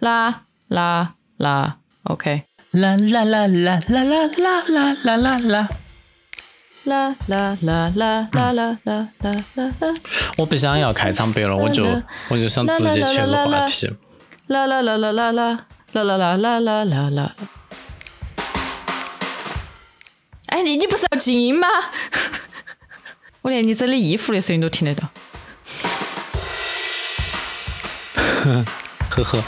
啦啦啦，OK，啦啦啦啦啦啦啦啦啦啦啦。啦啦啦啦啦啦啦啦啦啦我不想要开场白了，我就我就想直接切入话题。啦啦啦啦啦啦啦啦啦啦啦啦啦。哎，你你不是要静音吗？我连你整理衣服的声音都听得到。呵呵，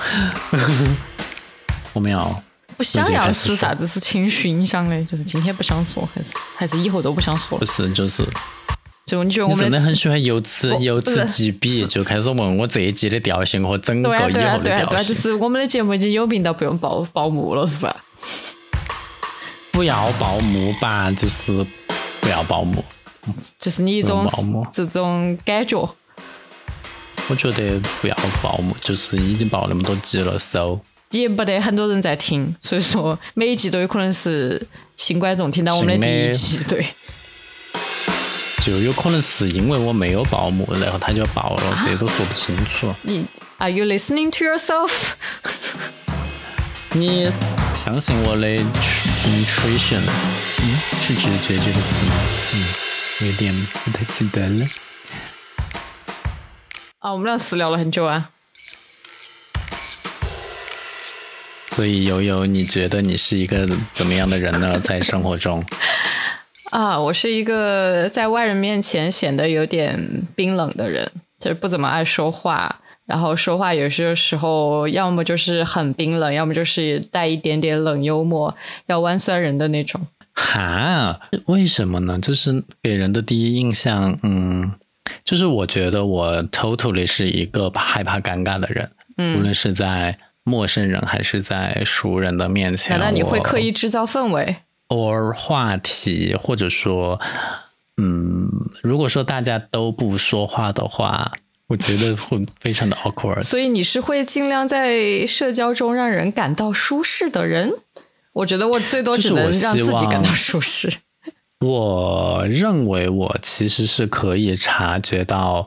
我们要不想要是啥子？是情绪影响的，就是今天不想说，还是还是以后都不想说不？是，就是就你觉得我们真的很喜欢由此由此及彼，就开始问我这一季的调性和整个以后的啊对啊对啊，就。是我们的节目已经有名到不用报报幕了，是吧？不要报幕吧，就是不要报幕。就是你一种这种感觉。我觉得不要报幕，就是已经报那么多集了，so 也不得很多人在听，所以说每一集都有可能是新观众听到我们的第一集，对，就有可能是因为我没有报幕，然后他就报了，啊这都说不清楚。你 Are you listening to yourself？你相信我的 intuition？嗯，是直觉这个词吗？嗯，有点不太记得了。啊，我们俩私聊了很久啊。所以悠悠，你觉得你是一个怎么样的人呢？在生活中，啊，我是一个在外人面前显得有点冰冷的人，就是不怎么爱说话，然后说话有些时候要么就是很冰冷，要么就是带一点点冷幽默，要弯酸人的那种。哈，为什么呢？就是给人的第一印象，嗯，就是我觉得我 totally 是一个害怕尴尬的人，无嗯，论是在陌生人还是在熟人的面前，难道你会刻意制造氛围？or 话题，或者说，嗯，如果说大家都不说话的话，我觉得会非常的 awkward。所以你是会尽量在社交中让人感到舒适的人。我觉得我最多只能让自己感到舒适。我认为我其实是可以察觉到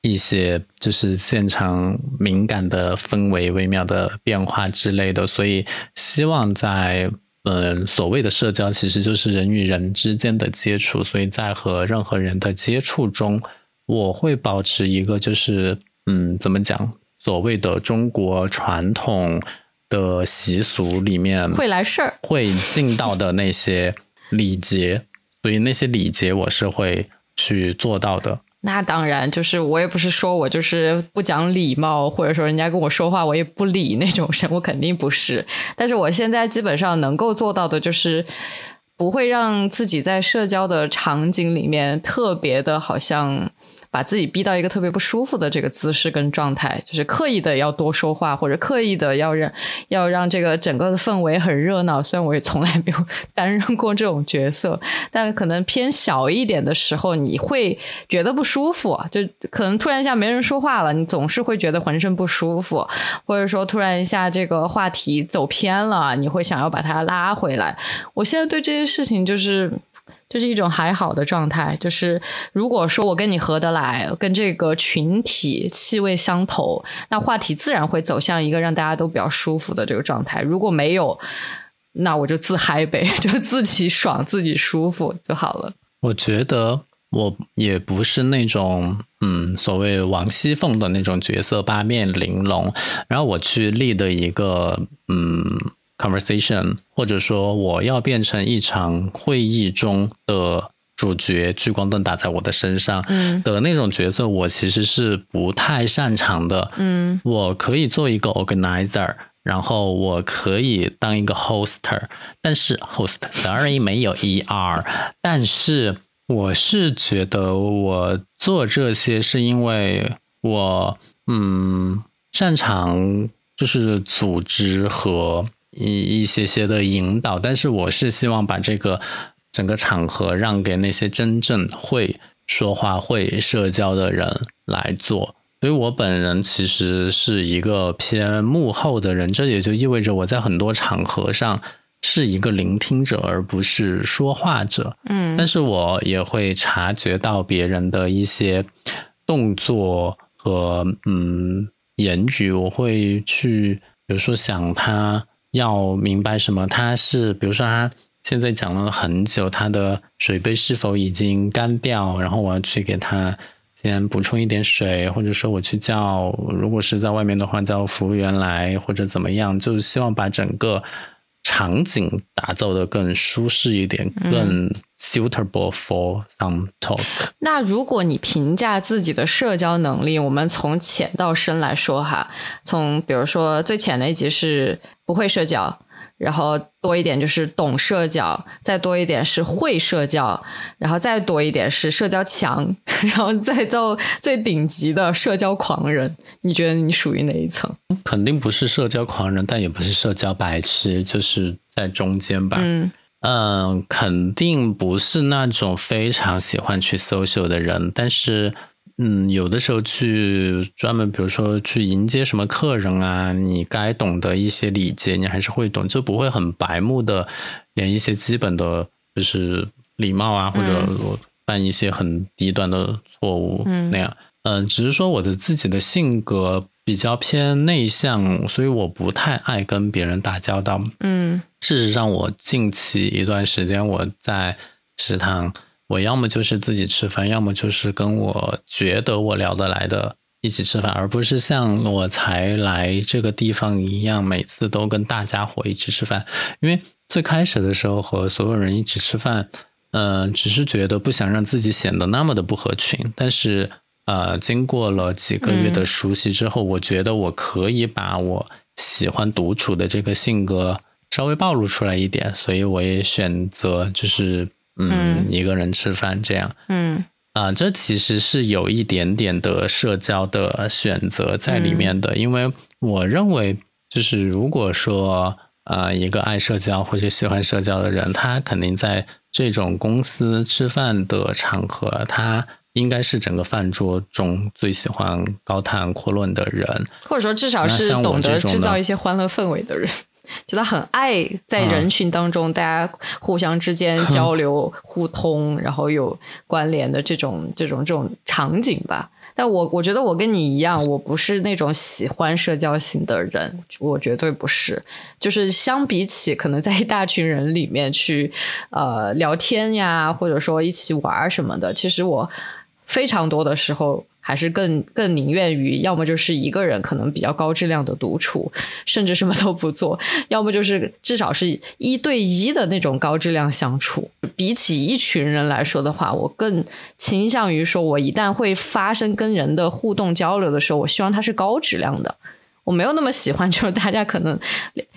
一些就是现场敏感的氛围、微妙的变化之类的，所以希望在嗯所谓的社交，其实就是人与人之间的接触，所以在和任何人的接触中，我会保持一个就是嗯怎么讲，所谓的中国传统的习俗里面会来事儿，会尽到的那些礼节，所以那些礼节我是会去做到的。那当然，就是我也不是说我就是不讲礼貌，或者说人家跟我说话我也不理那种人，我肯定不是。但是我现在基本上能够做到的就是，不会让自己在社交的场景里面特别的，好像把自己逼到一个特别不舒服的这个姿势跟状态，就是刻意的要多说话，或者刻意的要让要让这个整个的氛围很热闹。虽然我也从来没有 担任过这种角色，但可能偏小一点的时候，你会觉得不舒服，就可能突然一下没人说话了，你总是会觉得浑身不舒服，或者说突然一下这个话题走偏了，你会想要把它拉回来。我现在对这些事情就是。就是一种还好的状态，就是如果说我跟你合得来，跟这个群体气味相投，那话题自然会走向一个让大家都比较舒服的这个状态。如果没有，那我就自嗨呗，就自己爽、自己舒服就好了。我觉得我也不是那种嗯所谓王熙凤的那种角色八面玲珑，然后我去立的一个嗯 conversation，或者说我要变成一场会议中的主角，聚光灯打在我的身上嗯的那种角色，我其实是不太擅长的。嗯我可以做一个 organizer，然后我可以当一个 hoster，但是 host sorry 没有 er，但是我是觉得我做这些是因为我嗯擅长就是组织和一一些些的引导，但是我是希望把这个整个场合让给那些真正会说话、会社交的人来做。所以我本人其实是一个偏幕后的人，这也就意味着我在很多场合上是一个聆听者，而不是说话者。嗯但是我也会察觉到别人的一些动作和嗯言语，我会去比如说想他要明白什么，他是比如说他现在讲了很久，他的水杯是否已经干掉，然后我要去给他先补充一点水，或者说我去叫，如果是在外面的话叫服务员来或者怎么样，就希望把整个。场景打造的更舒适一点，更 suitable for some talk。那如果你评价自己的社交能力，我们从浅到深来说哈，从比如说最浅的一级是不会社交。然后多一点就是懂社交，再多一点是会社交，然后再多一点是社交强，然后再到最顶级的社交狂人。你觉得你属于哪一层？肯定不是社交狂人，但也不是社交白痴，就是在中间吧。嗯嗯，肯定不是那种非常喜欢去 social 的人，但是。嗯，有的时候去专门，比如说去迎接什么客人啊，你该懂得一些礼节，你还是会懂，就不会很白目的，连一些基本的，就是礼貌啊，或者犯一些很低端的错误那样。嗯，只是说我的自己的性格比较偏内向，所以我不太爱跟别人打交道。嗯，事实上，我近期一段时间我在食堂。我要么就是自己吃饭，要么就是跟我觉得我聊得来的一起吃饭，而不是像我才来这个地方一样，每次都跟大家伙一起吃饭。因为最开始的时候和所有人一起吃饭，嗯，只是觉得不想让自己显得那么的不合群。但是，呃，经过了几个月的熟悉之后，我觉得我可以把我喜欢独处的这个性格稍微暴露出来一点，所以我也选择就是。嗯，一个人吃饭这样，嗯。啊，这其实是有一点点的社交的选择在里面的，因为我认为，就是如果说啊，一个爱社交或者喜欢社交的人，他肯定在这种公司吃饭的场合，他应该是整个饭桌中最喜欢高谈阔论的人，或者说至少是懂得制造一些欢乐氛围的人。就他很爱在人群当中，大家互相之间 交流互通，然后有关联的这种这种这种场景吧。但我我觉得我跟你一样，我不是那种喜欢社交型的人，我绝对不是。就是相比起可能在一大群人里面去呃聊天呀，或者说一起玩什么的，其实我非常多的时候。还是更更宁愿于，要么就是一个人可能比较高质量的独处，甚至什么都不做；要么就是至少是一对一的那种高质量相处。比起一群人来说的话，我更倾向于说，我一旦会发生跟人的互动交流的时候，我希望它是高质量的。我没有那么喜欢，就是大家可能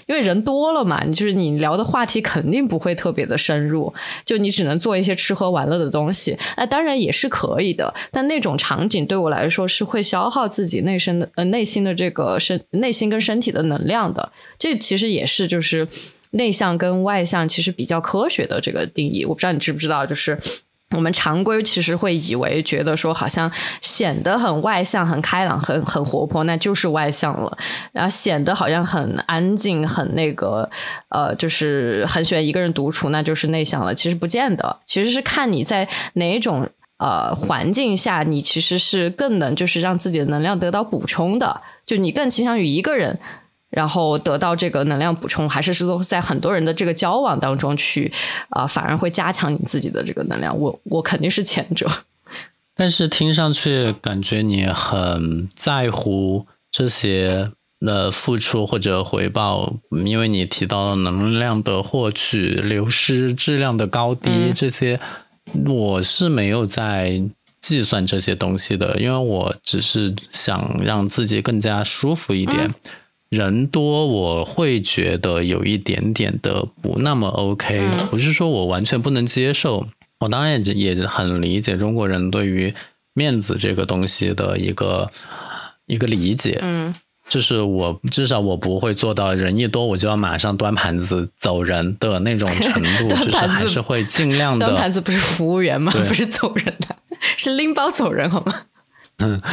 因为人多了嘛，你就是你聊的话题肯定不会特别的深入，就你只能做一些吃喝玩乐的东西。那当然也是可以的，但那种场景对我来说是会消耗自己内身的呃内心的这个身内心跟身体的能量的。这其实也是就是内向跟外向其实比较科学的这个定义。我不知道你知不知道，就是。我们常规其实会以为觉得说好像显得很外向、很开朗、很很活泼，那就是外向了；然后显得好像很安静、很那个呃，就是很喜欢一个人独处，那就是内向了。其实不见得，其实是看你在哪种呃环境下，你其实是更能就是让自己的能量得到补充的，就你更倾向于一个人。然后得到这个能量补充，还是是说在很多人的这个交往当中去啊，反而会加强你自己的这个能量。我我肯定是前者，但是听上去感觉你很在乎这些的付出或者回报，因为你提到了能量的获取、流失、质量的高低这些，我是没有在计算这些东西的，因为我只是想让自己更加舒服一点。人多，我会觉得有一点点的不那么 OK。不是说我完全不能接受，我当然也也很理解中国人对于面子这个东西的一个一个理解。嗯，就是我至少我不会做到人一多我就要马上端盘子走人的那种程度，就是还是会尽量的。端盘子不是服务员吗？不是走人的，是拎包走人好吗？嗯。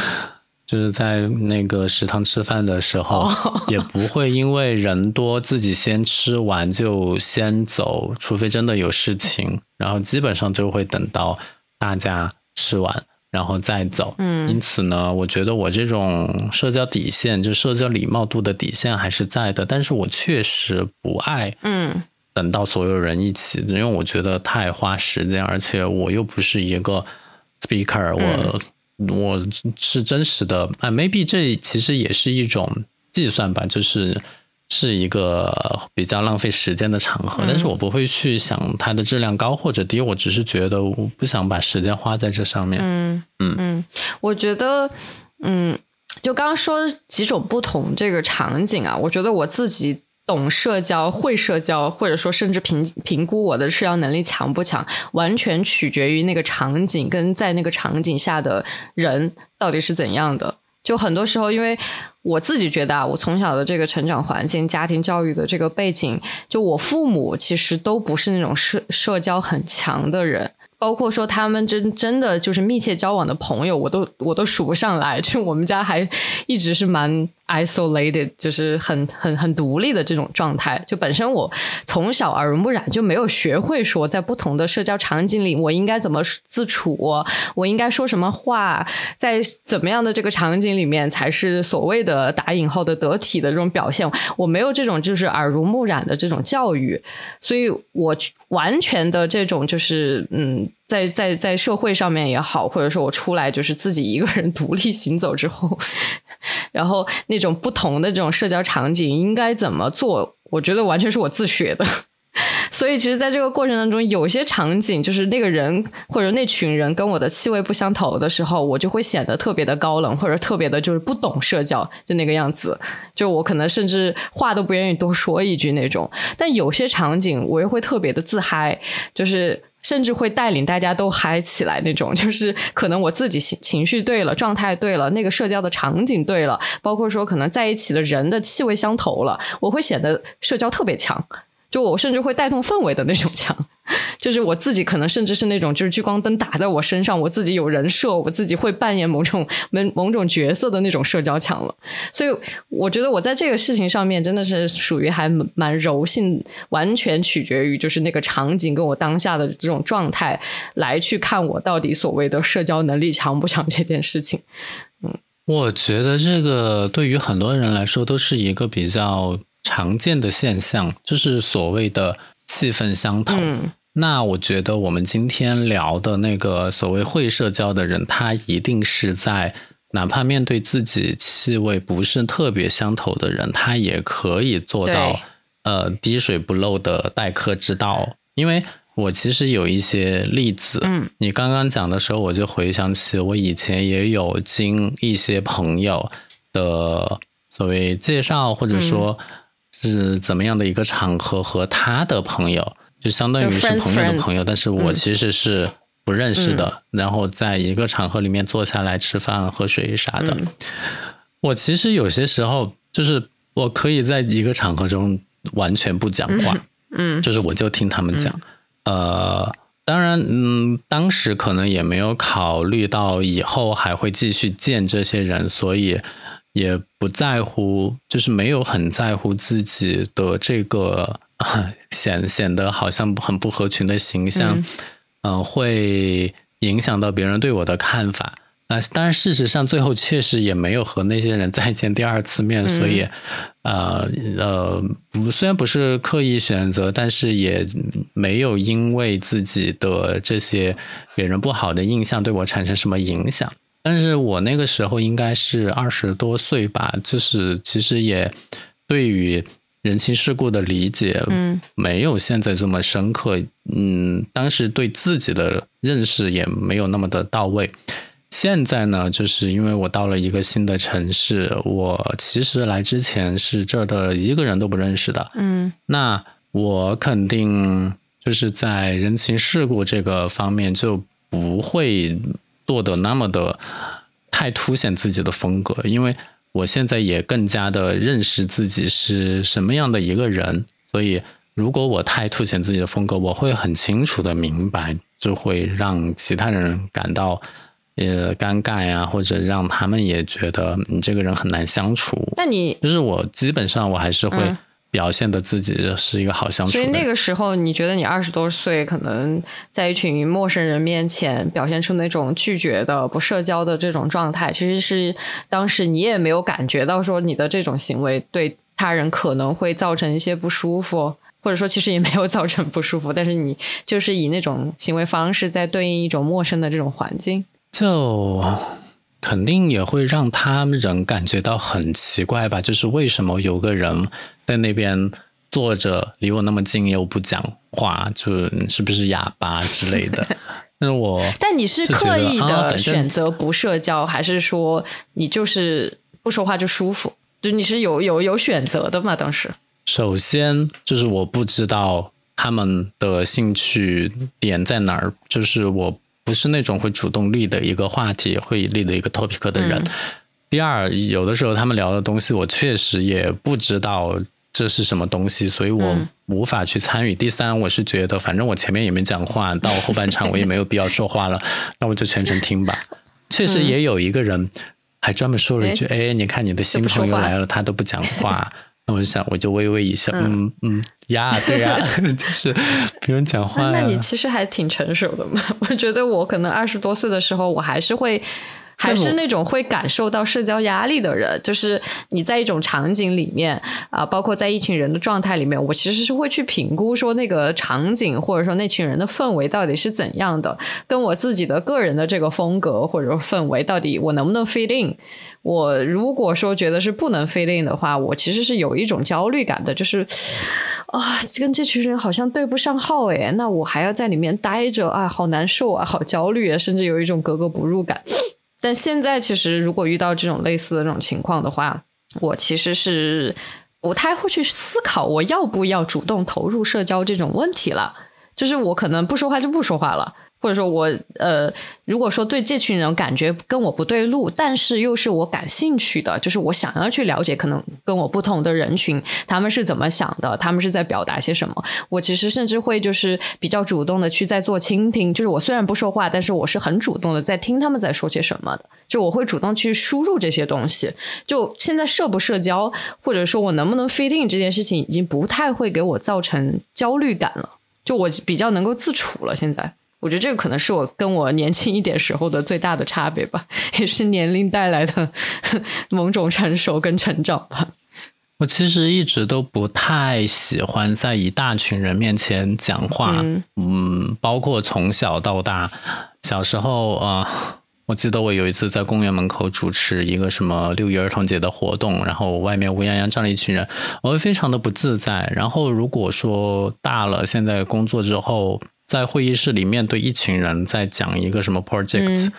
就是在那个食堂吃饭的时候，也不会因为人多自己先吃完就先走，除非真的有事情，然后基本上就会等到大家吃完，然后再走。嗯。因此呢，我觉得我这种社交底线，就社交礼貌度的底线还是在的，但是我确实不爱嗯。等到所有人一起，因为我觉得太花时间，而且我又不是一个 speaker，我、我是真实的啊，maybe 这其实也是一种计算吧，就是是一个比较浪费时间的场合，但是我不会去想它的质量高或者低，我只是觉得我不想把时间花在这上面。嗯。嗯。嗯，我觉得，嗯，就刚刚说几种不同这个场景啊，我觉得我自己懂社交、会社交，或者说甚至评评估我的社交能力强不强，完全取决于那个场景跟在那个场景下的人到底是怎样的。就很多时候，因为我自己觉得啊，我从小的这个成长环境、家庭教育的这个背景，就我父母其实都不是那种社社交很强的人。包括说他们真真的就是密切交往的朋友，我都我都数不上来。就我们家还一直是蛮 isolated，就是很很很独立的这种状态。就本身我从小耳濡目染，就没有学会说在不同的社交场景里，我应该怎么自处，我应该说什么话，在怎么样的这个场景里面才是所谓的打引号的得体的这种表现。我没有这种就是耳濡目染的这种教育，所以我完全的这种就是嗯。在在在社会上面也好，或者说我出来就是自己一个人 独立行走之后，然后那种不同的这种社交场景应该怎么做，我觉得完全是我自学的。所以其实，在这个过程当中，有些场景就是那个人或者那群人跟我的气味不相投的时候，我就会显得特别的高冷，或者特别的就是不懂社交，就那个样子。就我可能甚至话都不愿意多说一句那种。但有些场景，我又会特别的自嗨，就是。甚至会带领大家都嗨起来那种，就是可能我自己情情绪对了，状态对了，那个社交的场景对了，包括说可能在一起的人的气味相投了，我会显得社交特别强。就我甚至会带动氛围的那种强，就是我自己可能甚至是那种就是聚光灯打在我身上，我自己有人设，我自己会扮演某种某某种角色的那种社交强了。所以我觉得我在这个事情上面真的是属于还蛮柔性，完全取决于就是那个场景跟我当下的这种状态来去看我到底所谓的社交能力强不强这件事情。嗯，我觉得这个对于很多人来说都是一个比较。常见的现象就是所谓的气氛相投。嗯、那我觉得我们今天聊的那个所谓会社交的人，他一定是在哪怕面对自己气味不是特别相投的人，他也可以做到呃滴水不漏的待客之道。因为我其实有一些例子，嗯，你刚刚讲的时候，我就回想起我以前也有经一些朋友的所谓介绍，或者说。是怎么样的一个场合和他的朋友，就相当于是朋友的朋友，但是我其实是不认识的。然后在一个场合里面坐下来吃饭、喝水啥的。我其实有些时候就是我可以在一个场合中完全不讲话，嗯，就是我就听他们讲。呃，当然，嗯，当时可能也没有考虑到以后还会继续见这些人，所以。也不在乎，就是没有很在乎自己的这个 显显得好像很不合群的形象，嗯，会影响到别人对我的看法。啊，当然，事实上最后确实也没有和那些人 再见第二次面，所以，呃呃，不，虽然不是刻意选择，但是也没有因为自己的这些给人不好的印象对我产生什么影响。但是我那个时候应该是二十多岁吧，就是其实也对于人情世故的理解，嗯，没有现在这么深刻，嗯，当时对自己的认识也没有那么的到位。现在呢，就是因为我到了一个新的城市，我其实来之前是这儿的一个人都不认识的，嗯，那我肯定就是在人情世故这个方面就不会。做的那么的太凸显自己的风格，因为我现在也更加的认识自己是什么样的一个人，所以如果我太凸显自己的风格，我会很清楚的明白，就会让其他人感到呃尴尬呀，或者让他们也觉得你这个人很难相处。那你就是我基本上我还是会表现的自己是一个好相处。所以那个时候，你觉得你二十多岁，可能在一群陌生人面前表现出那种拒绝的、不社交的这种状态，其实是当时你也没有感觉到说你的这种行为对他人可能会造成一些不舒服，或者说其实也没有造成不舒服，但是你就是以那种行为方式在对应一种陌生的这种环境，就。肯定也会让他们人感觉到很奇怪吧？就是为什么有个人在那边坐着，离我那么近又不讲话，就是不是哑巴之类的？那我 但你是刻意的选择不社交，还是说你就是不说话就舒服？就你是有有有选择的吗？当时首先就是我不知道他们的兴趣点在哪儿，就是我。不是那种会主动立的一个话题，会立的一个 topic 的人。第二，有的时候他们聊的东西，我确实也不知道这是什么东西，所以我无法去参与。第三，我是觉得反正我前面也没讲话，到后半场我也没有必要说话了，那我就全程听吧。确实也有一个人还专门说了一句：“哎，你看你的新朋友来了，他都不讲话。”那我就想，我就微微一笑，嗯嗯呀，对呀，就是不用讲话。那你其实还挺成熟的嘛？我觉得我可能二十多岁的时候，我还是会。还是那种会感受到社交压力的人，就是你在一种场景里面啊，包括在一群人的状态里面，我其实是会去评估说那个场景或者说那群人的氛围到底是怎样的，跟我自己的个人的这个风格或者说氛围到底我能不能 fit in。我如果说觉得是不能 fit in 的话，我其实是有一种焦虑感的，就是啊，跟这群人好像对不上号诶，那我还要在里面待着啊，好难受啊，好焦虑啊，甚至有一种格格不入感。但现在其实，如果遇到这种类似的这种情况的话，我其实是不太会去思考我要不要主动投入社交这种问题了。就是我可能不说话就不说话了。或者说，我呃，如果说对这群人感觉跟我不对路，但是又是我感兴趣的，就是我想要去了解，可能跟我不同的人群他们是怎么想的，他们是在表达些什么。我其实甚至会就是比较主动的去在做倾听，就是我虽然不说话，但是我是很主动的在听他们在说些什么的。就我会主动去输入这些东西。就现在社不社交，或者说我能不能 fit in 这件事情，已经不太会给我造成焦虑感了。就我比较能够自处了，现在。我觉得这个可能是我跟我年轻一点时候的最大的差别吧，也是年龄带来的 某种成熟跟成长吧。我其实一直都不太喜欢在一大群人面前讲话，嗯，包括从小到大，小时候啊，我记得我有一次在公园门口主持一个什么六一儿童节的活动，然后外面乌泱泱站了一群人，我会非常的不自在。然后如果说大了，现在工作之后。在会议室里面对一群人在讲一个什么 project，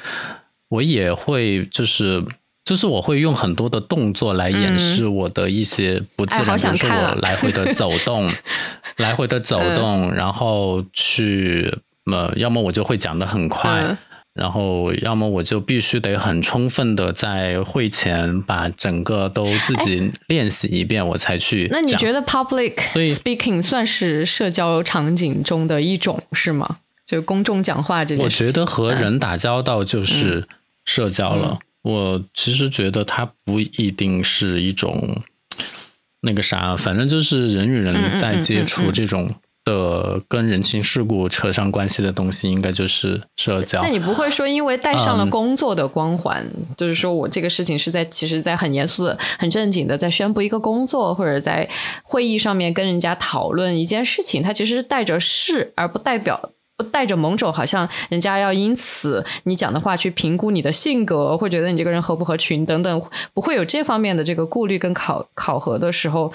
我也会就是就是我会用很多的动作来掩饰我的一些不自然，比如说我来回的走动，来回的走动，然后去呃，要么我就会讲的很快。然后，要么我就必须得很充分的在会前把整个都自己练习一遍，我才去。那你觉得 public speaking 算是社交场景中的一种是吗？就公众讲话这件事？我觉得和人打交道就是社交了。我其实觉得它不一定是一种那个啥，反正就是人与人在接触这种。的跟人情世故扯上关系的东西，应该就是社交。那你不会说，因为带上了工作的光环，就是说我这个事情是在，其实，在很严肃的、很正经的在宣布一个工作，或者在会议上面跟人家讨论一件事情，它其实是带着事，而不代表不带着某种好像人家要因此你讲的话去评估你的性格，会觉得你这个人合不合群等等，不会有这方面的这个顾虑跟考考核的时候，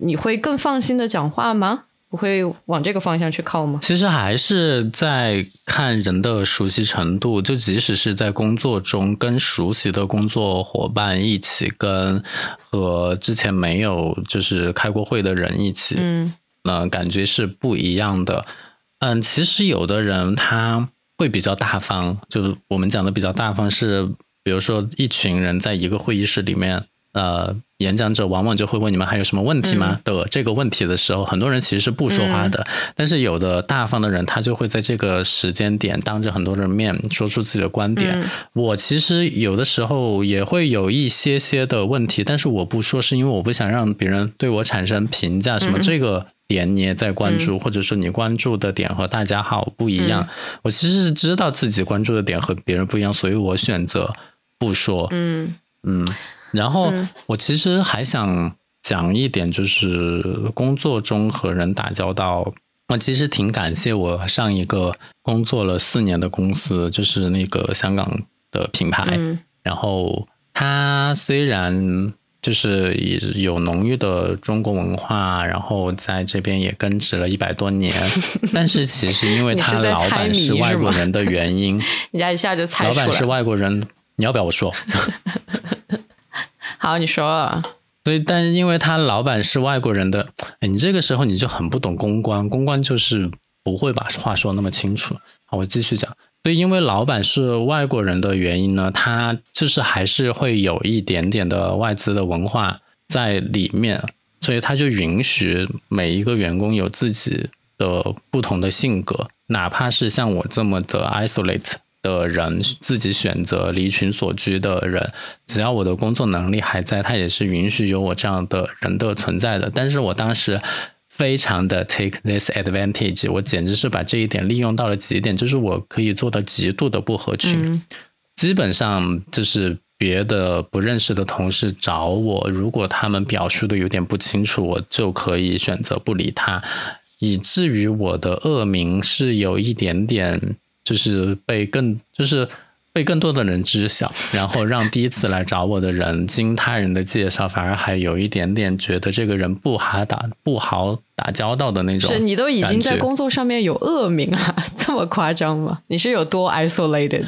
你会更放心的讲话吗？不会往这个方向去靠吗？其实还是在看人的熟悉程度。就即使是在工作中跟熟悉的工作伙伴一起，跟和之前没有就是开过会的人一起，嗯，那感觉是不一样的。嗯，其实有的人他会比较大方，就是我们讲的比较大方是，比如说一群人在一个会议室里面。呃，演讲者往往就会问你们还有什么问题吗？的这个问题的时候，很多人其实是不说话的。但是有的大方的人，他就会在这个时间点当着很多人面说出自己的观点。我其实有的时候也会有一些些的问题，但是我不说，是因为我不想让别人对我产生评价。什么这个点你也在关注，或者说你关注的点和大家好不一样。我其实是知道自己关注的点和别人不一样，所以我选择不说。嗯嗯。然后我其实还想讲一点，就是工作中和人打交道，我其实挺感谢我上一个工作了四年的公司，就是那个香港的品牌。然后它虽然就是有浓郁的中国文化，然后在这边也根植了一百多年，但是其实因为他老板是外国人的原因，人家一下就猜出来，老板是外国人，你要不要我说？好，你说。所以，但是因为他老板是外国人的，哎，你这个时候你就很不懂公关，公关就是不会把话说那么清楚。好，我继续讲。所以，因为老板是外国人的原因呢，他就是还是会有一点点的外资的文化在里面，所以他就允许每一个员工有自己的不同的性格，哪怕是像我这么的 isolate。的人自己选择离群所居的人，只要我的工作能力还在，他也是允许有我这样的人的存在的。但是我当时非常的 take this advantage，我简直是把这一点利用到了极点，就是我可以做到极度的不合群。基本上就是别的不认识的同事找我，如果他们表述的有点不清楚，我就可以选择不理他，以至于我的恶名是有一点点。就是被更就是被更多的人知晓，然后让第一次来找我的人经他人的介绍，反而还有一点点觉得这个人不好打不好打交道的那种。是你都已经在工作上面有恶名了，这么夸张吗？你是有多 isolated？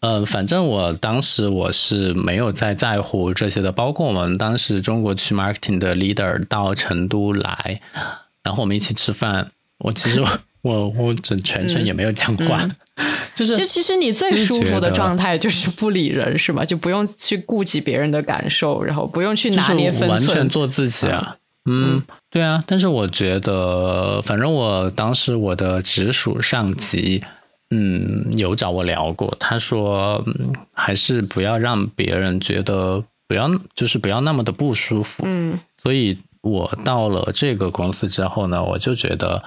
呃，反正我当时我是没有在在乎这些的，包括我们当时中国区 marketing 的 leader 到成都来，然后我们一起吃饭，我其实。我我整全程也没有讲话，就是就其实你最舒服的状态就是不理人是吗？就不用去顾及别人的感受，然后不用去拿捏分寸，完全做自己啊。嗯，对啊。但是我觉得，反正我当时我的直属上级，嗯，有找我聊过，他说还是不要让别人觉得不要，就是不要那么的不舒服。嗯，所以我到了这个公司之后呢，我就觉得。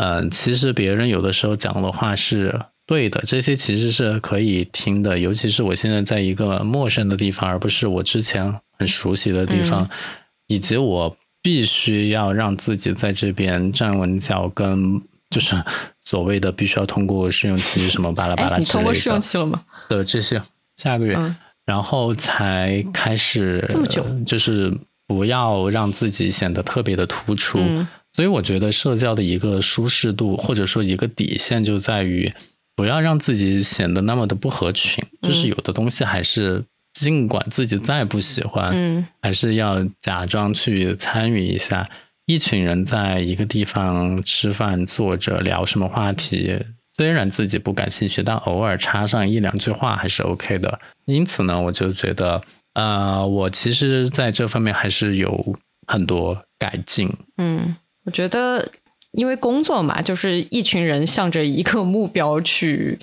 嗯，其实别人有的时候讲的话是对的，这些其实是可以听的。尤其是我现在在一个陌生的地方，而不是我之前很熟悉的地方，以及我必须要让自己在这边站稳脚跟，就是所谓的必须要通过试用期什么巴拉巴拉之类的。你通过试用期了吗？的这些下个月，然后才开始这么久，就是不要让自己显得特别的突出。所以我觉得社交的一个舒适度，或者说一个底线，就在于不要让自己显得那么的不合群。就是有的东西还是尽管自己再不喜欢，嗯，还是要假装去参与一下。一群人在一个地方吃饭，坐着聊什么话题，虽然自己不感兴趣，但偶尔插上一两句话还是 OK 的。因此呢，我就觉得，呃，我其实在这方面还是有很多改进，嗯。我觉得，因为工作嘛，就是一群人向着一个目标去，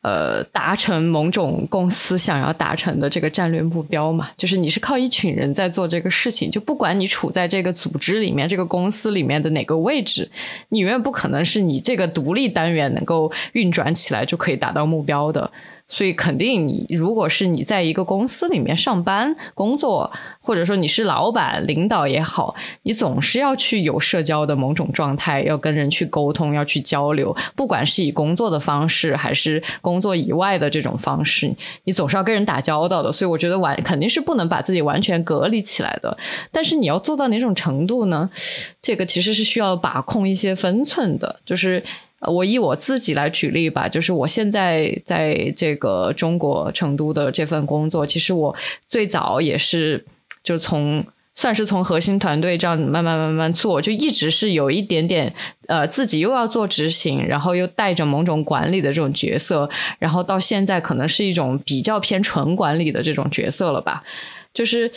呃，达成某种公司想要达成的这个战略目标嘛。就是你是靠一群人在做这个事情，就不管你处在这个组织里面、这个公司里面的哪个位置，你永远不可能是你这个独立单元能够运转起来就可以达到目标的。所以肯定，你如果是你在一个公司里面上班工作，或者说你是老板、领导也好，你总是要去有社交的某种状态，要跟人去沟通，要去交流。不管是以工作的方式，还是工作以外的这种方式，你总是要跟人打交道的。所以我觉得完肯定是不能把自己完全隔离起来的。但是你要做到哪种程度呢？这个其实是需要把控一些分寸的，就是。呃我以我自己来举例吧，就是我现在在这个中国成都的这份工作，其实我最早也是就从算是从核心团队这样慢慢慢慢做，就一直是有一点点呃自己又要做执行，然后又带着某种管理的这种角色，然后到现在可能是一种比较偏纯管理的这种角色了吧。就是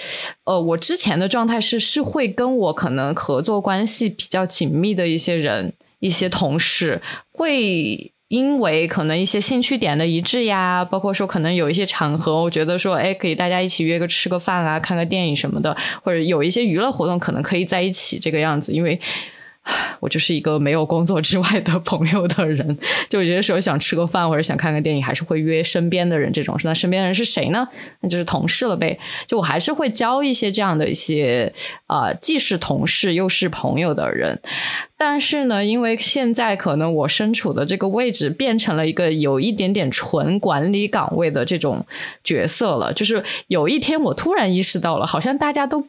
呃，我之前的状态是是会跟我可能合作关系比较紧密的一些人、一些同事会。因为可能一些兴趣点的一致呀，包括说可能有一些场合，我觉得说，哎，可以大家一起约个吃个饭啊，看个电影什么的，或者有一些娱乐活动，可能可以在一起这个样子，因为。我就是一个没有工作之外的朋友的人，就有些时候想吃个饭或者想看个电影，还是会约身边的人。这种那身边的人是谁呢？那就是同事了呗。就我还是会交一些这样的一些啊，既是同事又是朋友的人。但是呢，因为现在可能我身处的这个位置变成了一个有一点点纯管理岗位的这种角色了。就是有一天我突然意识到了，好像大家都。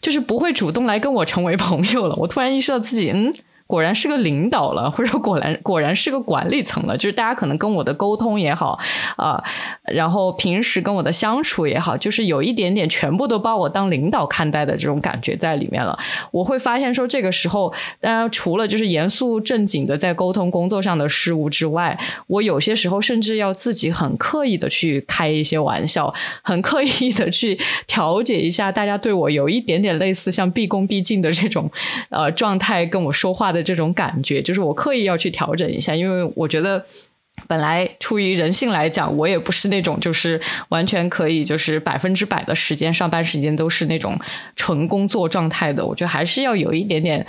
就是不会主动来跟我成为朋友了。我突然意识到自己，嗯。果然是个领导了，或者果然果然是个管理层了。就是大家可能跟我的沟通也好啊，然后平时跟我的相处也好，就是有一点点全部都把我当领导看待的这种感觉在里面了。我会发现说，这个时候，当然除了就是严肃正经的在沟通工作上的事物之外，我有些时候甚至要自己很刻意的去开一些玩笑，很刻意的去调节一下大家对我有一点点类似像毕恭毕敬的这种呃状态跟我说话的。这种感觉，就是我刻意要去调整一下，因为我觉得本来出于人性来讲，我也不是那种就是完全可以就是百分之百的时间上班时间都是那种纯工作状态的。我觉得还是要有一点点，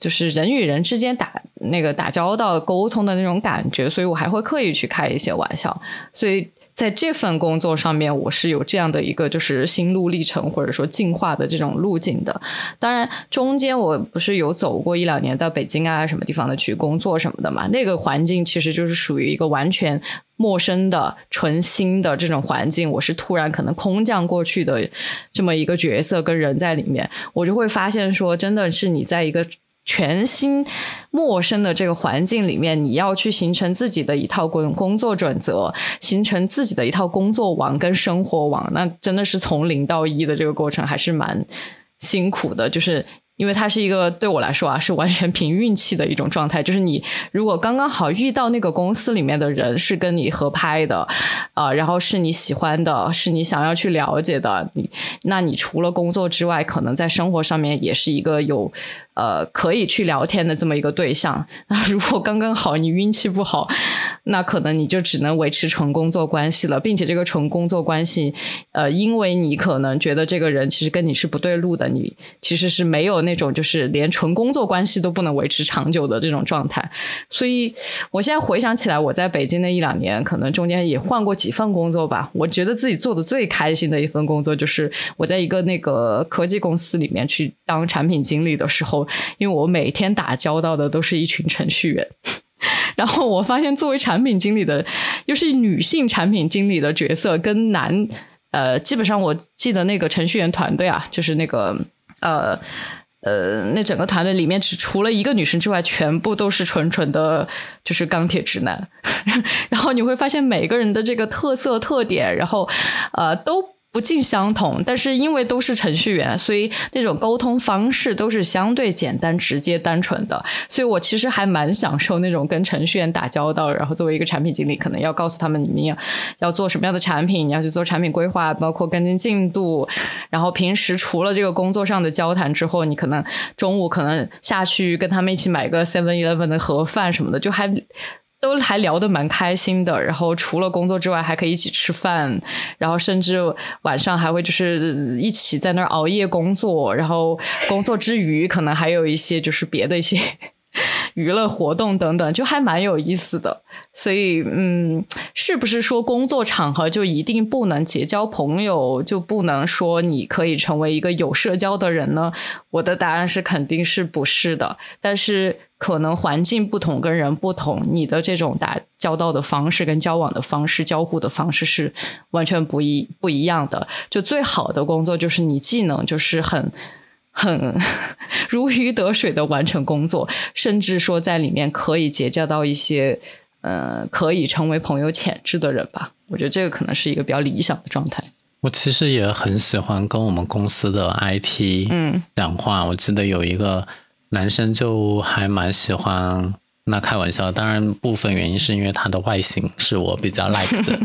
就是人与人之间打那个打交道、沟通的那种感觉，所以我还会刻意去开一些玩笑，所以。在这份工作上面，我是有这样的一个就是心路历程，或者说进化的这种路径的。当然，中间我不是有走过一两年到北京啊什么地方的去工作什么的嘛？那个环境其实就是属于一个完全陌生的、纯新的这种环境。我是突然可能空降过去的这么一个角色跟人在里面，我就会发现说，真的是你在一个。全新、陌生的这个环境里面，你要去形成自己的一套工工作准则，形成自己的一套工作网跟生活网，那真的是从零到一的这个过程，还是蛮辛苦的。就是。因为它是一个对我来说啊，是完全凭运气的一种状态。就是你如果刚刚好遇到那个公司里面的人是跟你合拍的，啊，然后是你喜欢的，是你想要去了解的，你那你除了工作之外，可能在生活上面也是一个有呃可以去聊天的这么一个对象。那如果刚刚好你运气不好，那可能你就只能维持纯工作关系了，并且这个纯工作关系，呃，因为你可能觉得这个人其实跟你是不对路的，你其实是没有。那种就是连纯工作关系都不能维持长久的这种状态，所以我现在回想起来，我在北京的一两年，可能中间也换过几份工作吧。我觉得自己做的最开心的一份工作，就是我在一个那个科技公司里面去当产品经理的时候，因为我每天打交道的都是一群程序员，然后我发现作为产品经理的，又是女性产品经理的角色，跟男呃，基本上我记得那个程序员团队啊，就是那个呃。呃，那整个团队里面只除了一个女生之外，全部都是纯纯的，就是钢铁直男。然后你会发现每个人的这个特色特点，然后呃都。不尽相同，但是因为都是程序员，所以那种沟通方式都是相对简单、直接、单纯的。所以我其实还蛮享受那种跟程序员打交道。然后作为一个产品经理，可能要告诉他们你们要要做什么样的产品，你要去做产品规划，包括跟进进度。然后平时除了这个工作上的交谈之后，你可能中午可能下去跟他们一起买个 Seven Eleven 的盒饭什么的，就还。都还聊得蛮开心的，然后除了工作之外，还可以一起吃饭，然后甚至晚上还会就是一起在那儿熬夜工作，然后工作之余可能还有一些就是别的一些。娱乐活动等等，就还蛮有意思的。所以，嗯，是不是说工作场合就一定不能结交朋友，就不能说你可以成为一个有社交的人呢？我的答案是肯定是不是的。但是，可能环境不同，跟人不同，你的这种打交道的方式、跟交往的方式、交互的方式是完全不一不一样的。就最好的工作，就是你技能就是很。很 如鱼得水的完成工作，甚至说在里面可以结交到一些呃可以成为朋友潜质的人吧。我觉得这个可能是一个比较理想的状态。我其实也很喜欢跟我们公司的 IT 嗯讲话。我记得有一个男生就还蛮喜欢那开玩笑，当然部分原因是因为他的外形是我比较 like 的，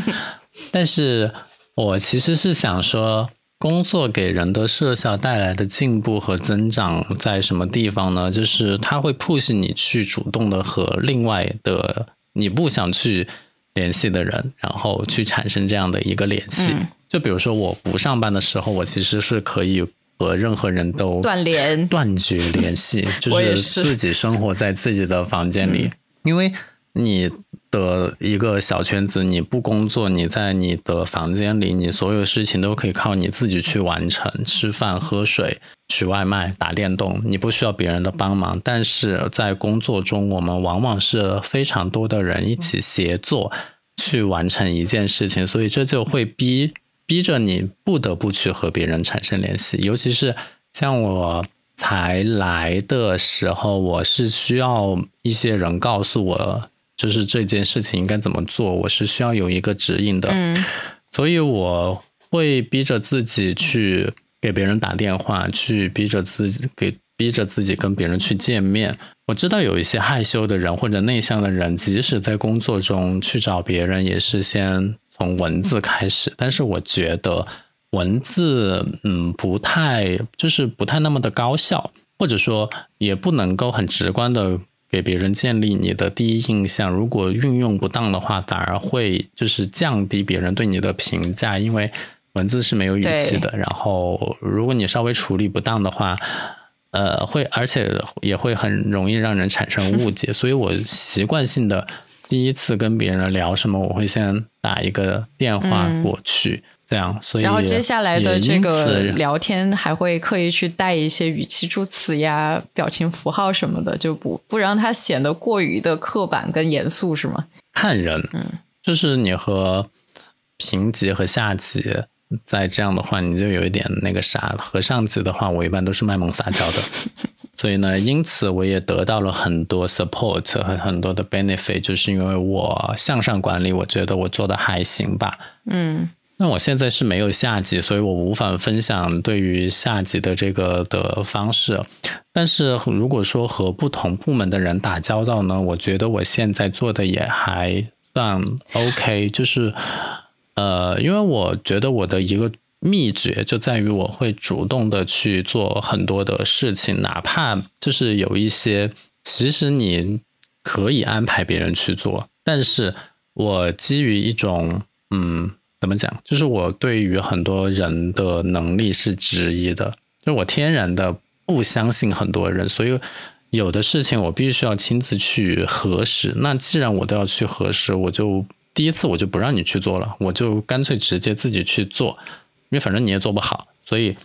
但是我其实是想说。工作给人的社效带来的进步和增长在什么地方呢？就是他会 push 你去主动的和另外的你不想去联系的人，然后去产生这样的一个联系。就比如说我不上班的时候，我其实是可以和任何人都断联、断绝联系，就是自己生活在自己的房间里，因为你。的一个小圈子，你不工作，你在你的房间里，你所有事情都可以靠你自己去完成，吃饭、喝水、取外卖、打电动，你不需要别人的帮忙。但是在工作中，我们往往是非常多的人一起协作去完成一件事情，所以这就会逼逼着你不得不去和别人产生联系。尤其是像我才来的时候，我是需要一些人告诉我。就是这件事情应该怎么做，我是需要有一个指引的，所以我会逼着自己去给别人打电话，去逼着自己给逼着自己跟别人去见面。我知道有一些害羞的人或者内向的人，即使在工作中去找别人，也是先从文字开始。但是我觉得文字，嗯，不太就是不太那么的高效，或者说也不能够很直观的。给别人建立你的第一印象，如果运用不当的话，反而会就是降低别人对你的评价，因为文字是没有语气的。然后，如果你稍微处理不当的话，呃，会而且也会很容易让人产生误解。所以我习惯性的第一次跟别人聊什么，我会先打一个电话过去。这样，所以然后接下来的这个聊天还会刻意去带一些语气助词呀、表情符号什么的，就不不让它显得过于的刻板跟严肃，是吗？看人，嗯，就是你和平级和下级在这样的话，你就有一点那个啥；和上级的话，我一般都是卖萌撒娇的。所以呢，因此我也得到了很多 support 和很多的 benefit，就是因为我向上管理，我觉得我做的还行吧，嗯。那我现在是没有下级，所以我无法分享对于下级的这个的方式。但是如果说和不同部门的人打交道呢，我觉得我现在做的也还算 OK。就是，呃，因为我觉得我的一个秘诀就在于我会主动的去做很多的事情，哪怕就是有一些其实你可以安排别人去做，但是我基于一种嗯。怎么讲？就是我对于很多人的能力是质疑的，就我天然的不相信很多人，所以有的事情我必须要亲自去核实。那既然我都要去核实，我就第一次我就不让你去做了，我就干脆直接自己去做，因为反正你也做不好。所以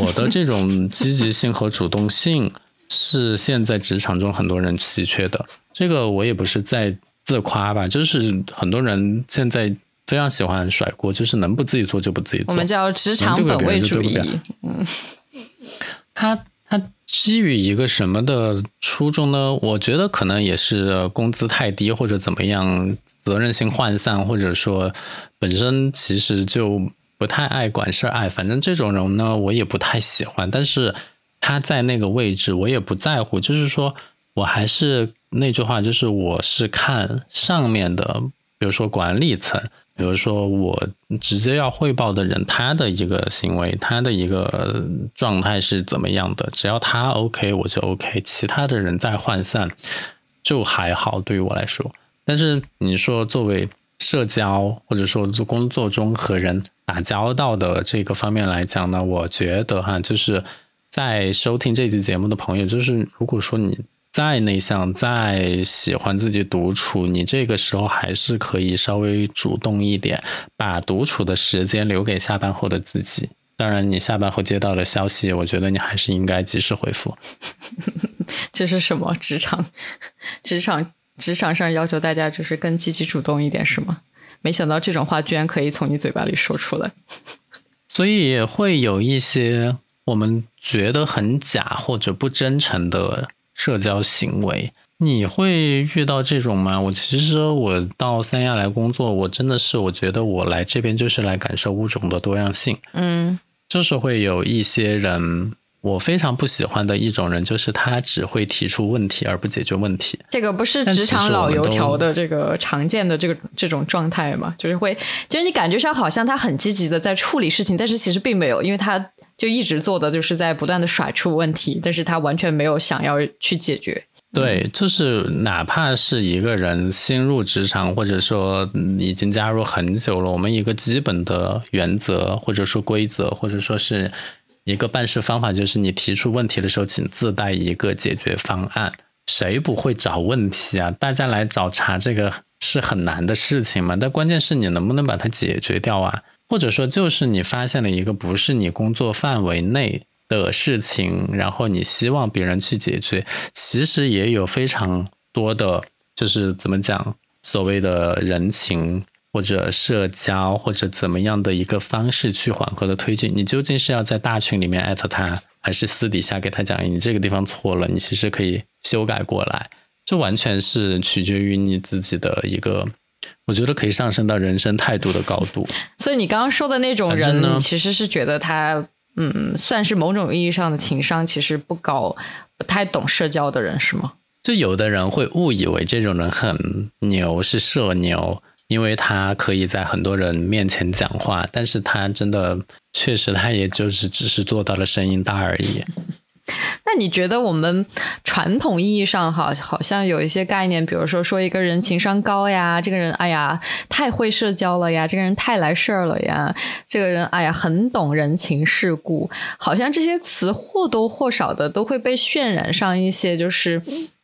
我的这种积极性和主动性是现在职场中很多人稀缺的。这个我也不是在自夸吧，就是很多人现在。非常喜欢甩锅，就是能不自己做就不自己做。我们叫职场本位主义。嗯，他他基于一个什么的初衷呢？我觉得可能也是工资太低，或者怎么样，责任心涣散，或者说本身其实就不太爱管事儿。哎，反正这种人呢，我也不太喜欢。但是他在那个位置，我也不在乎。就是说我还是那句话，就是我是看上面的，比如说管理层。比如说，我直接要汇报的人，他的一个行为，他的一个状态是怎么样的？只要他 OK，我就 OK。其他的人再涣散，就还好，对于我来说。但是你说作为社交，或者说做工作中和人打交道的这个方面来讲呢，我觉得哈，就是在收听这期节目的朋友，就是如果说你。再内向，再喜欢自己独处，你这个时候还是可以稍微主动一点，把独处的时间留给下班后的自己。当然，你下班后接到的消息，我觉得你还是应该及时回复。这是什么职场？职场职场上要求大家就是更积极主动一点，是吗？没想到这种话居然可以从你嘴巴里说出来。所以也会有一些我们觉得很假或者不真诚的。社交行为，你会遇到这种吗？我其实我到三亚来工作，我真的是我觉得我来这边就是来感受物种的多样性。嗯，就是会有一些人，我非常不喜欢的一种人，就是他只会提出问题而不解决问题。这个不是职场老油条的这个常见的这个这种状态吗？就是会，就是你感觉上好像他很积极的在处理事情，但是其实并没有，因为他就一直做的就是在不断的甩出问题，但是他完全没有想要去解决。对，就是哪怕是一个人新入职场，或者说已经加入很久了，我们一个基本的原则，或者说规则，或者说是。一个办事方法就是，你提出问题的时候，请自带一个解决方案。谁不会找问题啊？大家来找茬，这个是很难的事情嘛？但关键是你能不能把它解决掉啊？或者说，就是你发现了一个不是你工作范围内的事情，然后你希望别人去解决，其实也有非常多的，就是怎么讲，所谓的人情。或者社交或者怎么样的一个方式去缓和的推进，你究竟是要在大群里面艾特他，还是私底下给他讲你这个地方错了，你其实可以修改过来，这完全是取决于你自己的一个，我觉得可以上升到人生态度的高度。所以你刚刚说的那种人，呢其实是觉得他嗯，算是某种意义上的情商其实不高，不太懂社交的人是吗？就有的人会误以为这种人很牛，是社牛。因为他可以在很多人面前讲话，但是他真的确实，他也就是只是做到了声音大而已。那你觉得我们传统意义上哈，好像有一些概念，比如说说一个人情商高呀，这个人哎呀太会社交了呀，这个人太来事儿了呀，这个人哎呀很懂人情世故，好像这些词或多或少的都会被渲染上一些就是。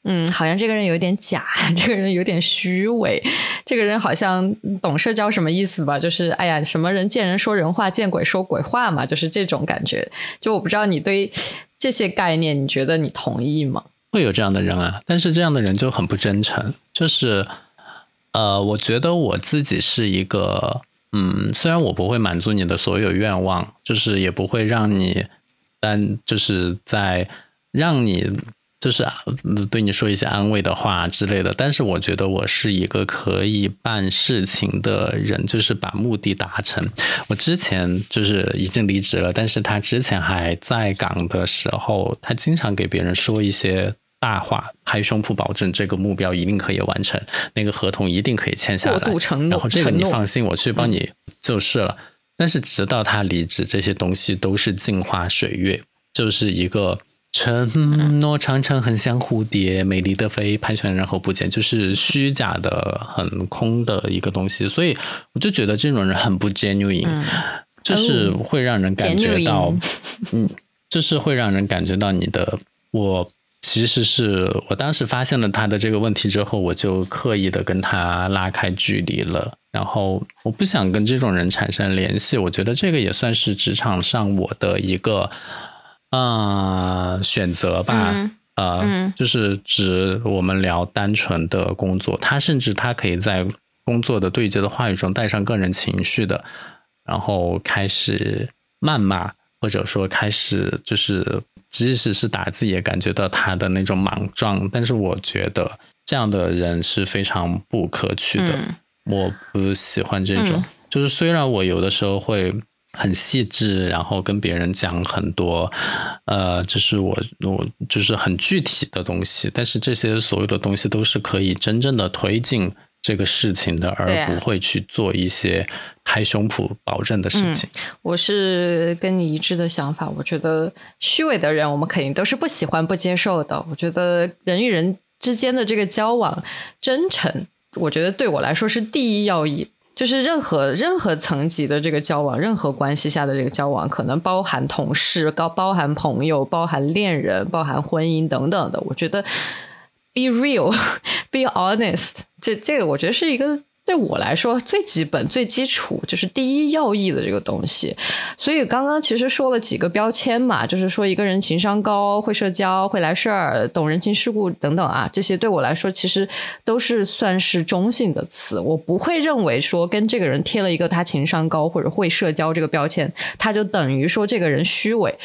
嗯，好像这个人有点假，这个人有点虚伪，这个人好像懂社交什么意思吧？就是哎呀，什么人见人说人话，见鬼说鬼话嘛，就是这种感觉。就我不知道你对这些概念，你觉得你同意吗？会有这样的人啊，但是这样的人就很不真诚。就是呃，我觉得我自己是一个，嗯，虽然我不会满足你的所有愿望，就是也不会让你，但就是在让你。就是对你说一些安慰的话之类的，但是我觉得我是一个可以办事情的人，就是把目的达成。我之前就是已经离职了，但是他之前还在岗的时候，他经常给别人说一些大话，拍胸脯保证这个目标一定可以完成，那个合同一定可以签下来，然后这个你放心，我去帮你就是了。但是直到他离职，这些东西都是镜花水月，就是一个。承诺常常很像蝴蝶，美丽的飞，盘旋然后不见，就是虚假的、很空的一个东西。所以我就觉得这种人很不 genuine，就是会让人感觉到，嗯，就是会让人感觉到你的我其实是我当时发现了他的这个问题之后，我就刻意的跟他拉开距离了。然后我不想跟这种人产生联系。我觉得这个也算是职场上我的一个。啊，选择吧，呃，就是指我们聊单纯的工作，他甚至他可以在工作的对接的话语中带上个人情绪的，然后开始谩骂，或者说开始就是即使是打字也感觉到他的那种莽撞，但是我觉得这样的人是非常不可取的，我不喜欢这种，就是虽然我有的时候会。很细致，然后跟别人讲很多，呃，就是我我就是很具体的东西，但是这些所有的东西都是可以真正的推进这个事情的，而不会去做一些拍胸脯保证的事情。我是跟你一致的想法，我觉得虚伪的人我们肯定都是不喜欢、不接受的。我觉得人与人之间的这个交往，真诚，我觉得对我来说是第一要义。就是任何任何层级的这个交往，任何关系下的这个交往，可能包含同事、包包含朋友、包含恋人、包含婚姻等等的。我觉得，be real, be honest，这这个我觉得是一个。对我来说，最基本、最基础就是第一要义的这个东西。所以刚刚其实说了几个标签嘛，就是说一个人情商高、会社交、会来事儿、懂人情世故等等啊，这些对我来说其实都是算是中性的词。我不会认为说跟这个人贴了一个他情商高或者会社交这个标签，他就等于说这个人虚伪。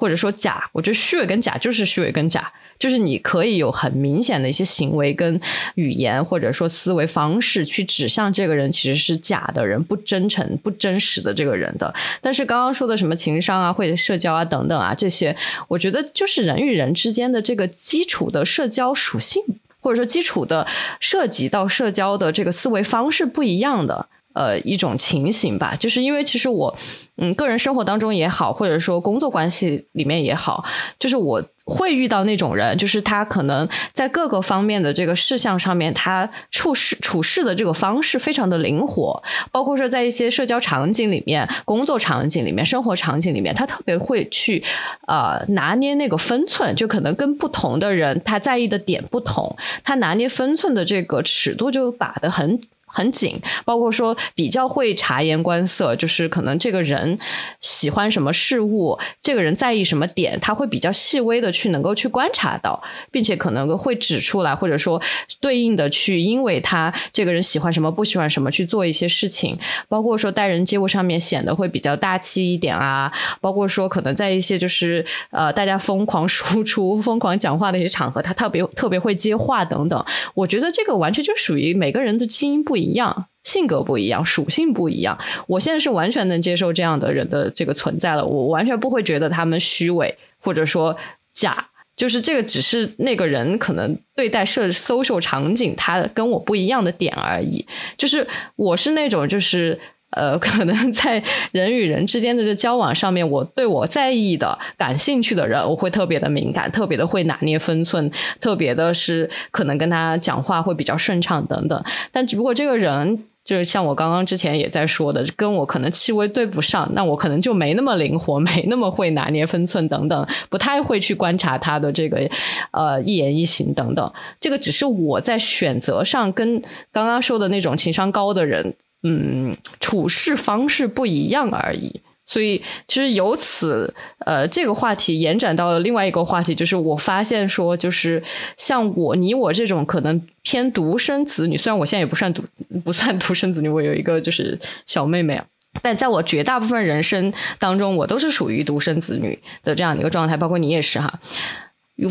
或者说假，我觉得虚伪跟假就是虚伪跟假，就是你可以有很明显的一些行为跟语言，或者说思维方式去指向这个人其实是假的人、不真诚、不真实的这个人的。但是刚刚说的什么情商啊、或者社交啊等等啊这些，我觉得就是人与人之间的这个基础的社交属性，或者说基础的涉及到社交的这个思维方式不一样的。呃，一种情形吧，就是因为其实我，嗯，个人生活当中也好，或者说工作关系里面也好，就是我会遇到那种人，就是他可能在各个方面的这个事项上面，他处事处事的这个方式非常的灵活，包括说在一些社交场景里面、工作场景里面、生活场景里面，他特别会去呃拿捏那个分寸，就可能跟不同的人他在意的点不同，他拿捏分寸的这个尺度就把的很。很紧，包括说比较会察言观色，就是可能这个人喜欢什么事物，这个人在意什么点，他会比较细微的去能够去观察到，并且可能会指出来，或者说对应的去，因为他这个人喜欢什么，不喜欢什么去做一些事情，包括说待人接物上面显得会比较大气一点啊，包括说可能在一些就是呃大家疯狂输出、疯狂讲话的一些场合，他特别特别会接话等等，我觉得这个完全就属于每个人的基因不。一样，性格不一样，属性不一样。我现在是完全能接受这样的人的这个存在了，我完全不会觉得他们虚伪或者说假，就是这个只是那个人可能对待社 social 场景他跟我不一样的点而已。就是我是那种就是。呃，可能在人与人之间的这交往上面，我对我在意的、感兴趣的人，我会特别的敏感，特别的会拿捏分寸，特别的是可能跟他讲话会比较顺畅等等。但只不过这个人就是像我刚刚之前也在说的，跟我可能气味对不上，那我可能就没那么灵活，没那么会拿捏分寸等等，不太会去观察他的这个呃一言一行等等。这个只是我在选择上跟刚刚说的那种情商高的人。嗯，处事方式不一样而已，所以其实由此，呃，这个话题延展到了另外一个话题，就是我发现说，就是像我你我这种可能偏独生子女，虽然我现在也不算独不算独生子女，我有一个就是小妹妹啊，但在我绝大部分人生当中，我都是属于独生子女的这样的一个状态，包括你也是哈。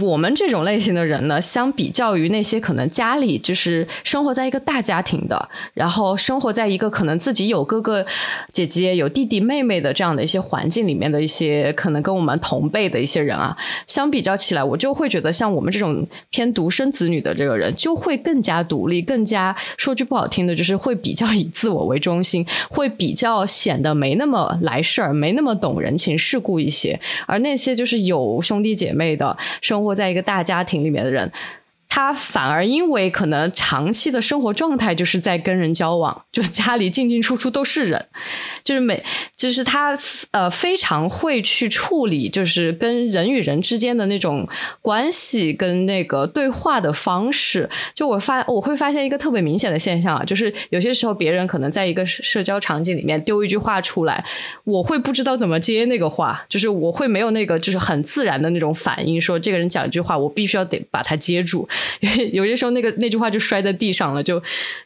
我们这种类型的人呢，相比较于那些可能家里就是生活在一个大家庭的，然后生活在一个可能自己有哥哥姐姐、有弟弟妹妹的这样的一些环境里面的一些可能跟我们同辈的一些人啊，相比较起来，我就会觉得像我们这种偏独生子女的这个人，就会更加独立，更加说句不好听的，就是会比较以自我为中心，会比较显得没那么来事儿，没那么懂人情世故一些。而那些就是有兄弟姐妹的生。生活在一个大家庭里面的人。他反而因为可能长期的生活状态就是在跟人交往，就是家里进进出出都是人，就是每就是他呃非常会去处理，就是跟人与人之间的那种关系跟那个对话的方式。就我发我会发现一个特别明显的现象啊，就是有些时候别人可能在一个社交场景里面丢一句话出来，我会不知道怎么接那个话，就是我会没有那个就是很自然的那种反应，说这个人讲一句话，我必须要得把它接住。有些时候，那个那句话就摔在地上了，就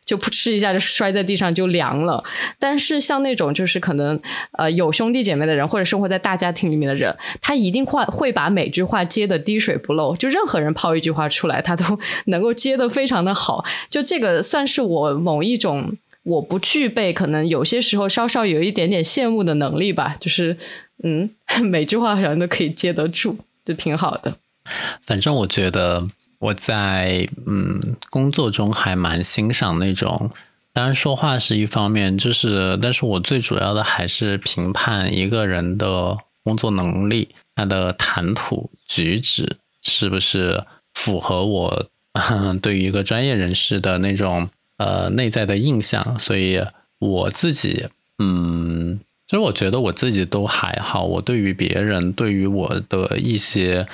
就扑哧一下就摔在地上就凉了。但是像那种就是可能呃有兄弟姐妹的人，或者生活在大家庭里面的人，他一定会会把每句话接的滴水不漏。就任何人抛一句话出来，他都能够接的非常的好。就这个算是我某一种我不具备，可能有些时候稍稍有一点点羡慕的能力吧。就是嗯，每句话好像都可以接得住，就挺好的。反正我觉得。我在嗯工作中还蛮欣赏那种，当然说话是一方面，就是但是我最主要的还是评判一个人的工作能力，他的谈吐举止是不是符合我 对于一个专业人士的那种呃内在的印象。所以我自己嗯，其实我觉得我自己都还好，我对于别人对于我的一些。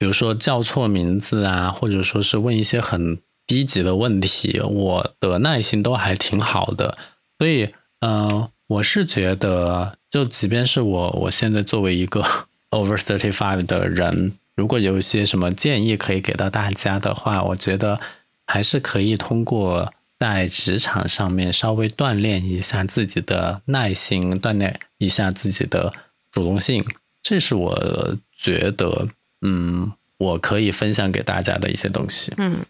比如说叫错名字啊，或者说是问一些很低级的问题，我的耐心都还挺好的。所以，嗯，我是觉得，就即便是我，我现在作为一个 over thirty five 的人，如果有一些什么建议可以给到大家的话，我觉得还是可以通过在职场上面稍微锻炼一下自己的耐心，锻炼一下自己的主动性。这是我觉得，嗯，我可以分享给大家的一些东西。嗯，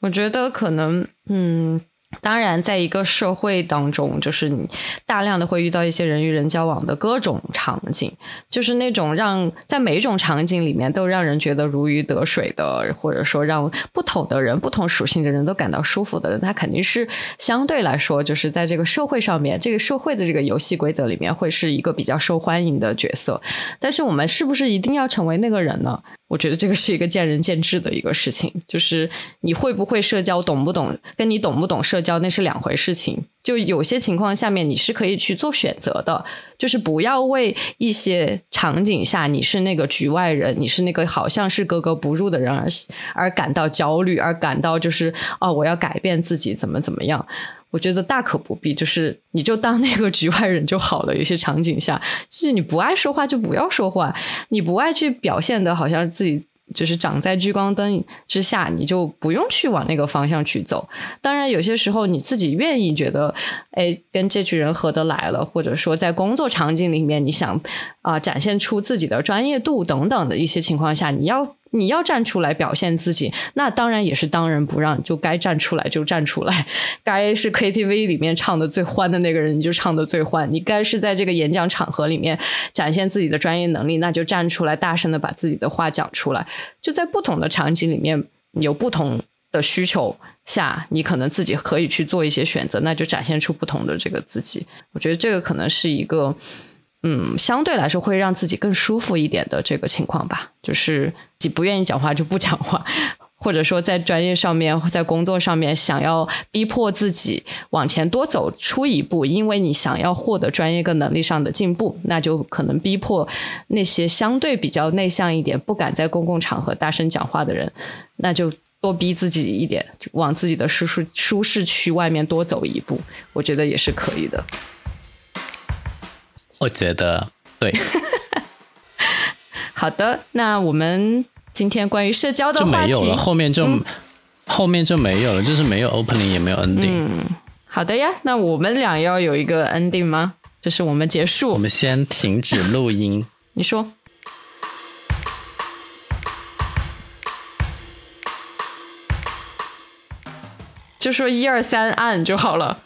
我觉得可能，嗯。当然，在一个社会当中，就是你大量的会遇到一些人与人交往的各种场景，就是那种让在每一种场景里面都让人觉得如鱼得水的，或者说让不同的人、不同属性的人都感到舒服的人，他肯定是相对来说，就是在这个社会上面，这个社会的这个游戏规则里面，会是一个比较受欢迎的角色。但是，我们是不是一定要成为那个人呢？我觉得这个是一个见仁见智的一个事情，就是你会不会社交，懂不懂，跟你懂不懂社交那是两回事情。就有些情况下面你是可以去做选择的，就是不要为一些场景下你是那个局外人，你是那个好像是格格不入的人而而感到焦虑，而感到就是哦，我要改变自己，怎么怎么样。我觉得大可不必，就是你就当那个局外人就好了。有些场景下，就是你不爱说话就不要说话，你不爱去表现的好像自己就是长在聚光灯之下，你就不用去往那个方向去走。当然，有些时候你自己愿意觉得，哎，跟这群人合得来了，或者说在工作场景里面你想啊展现出自己的专业度等等的一些情况下，你要。你要站出来表现自己，那当然也是当仁不让，就该站出来就站出来。该是 KTV 里面唱的最欢的那个人，你就唱的最欢。你该是在这个演讲场合里面展现自己的专业能力，那就站出来，大声的把自己的话讲出来。就在不同的场景里面有不同的需求下，你可能自己可以去做一些选择，那就展现出不同的这个自己。我觉得这个可能是一个。嗯，相对来说会让自己更舒服一点的这个情况吧，就是你不愿意讲话就不讲话，或者说在专业上面、在工作上面想要逼迫自己往前多走出一步，因为你想要获得专业跟能力上的进步，那就可能逼迫那些相对比较内向一点、不敢在公共场合大声讲话的人，那就多逼自己一点，往自己的舒适舒适区外面多走一步，我觉得也是可以的。我觉得对。好的，那我们今天关于社交的话题就没有了，后面就后面就没有了，就是没有 opening 也没有 ending。嗯，好的呀，那我们俩要有一个 ending 吗？就是我们结束，我们先停止录音。你说，就说一二三按就好了。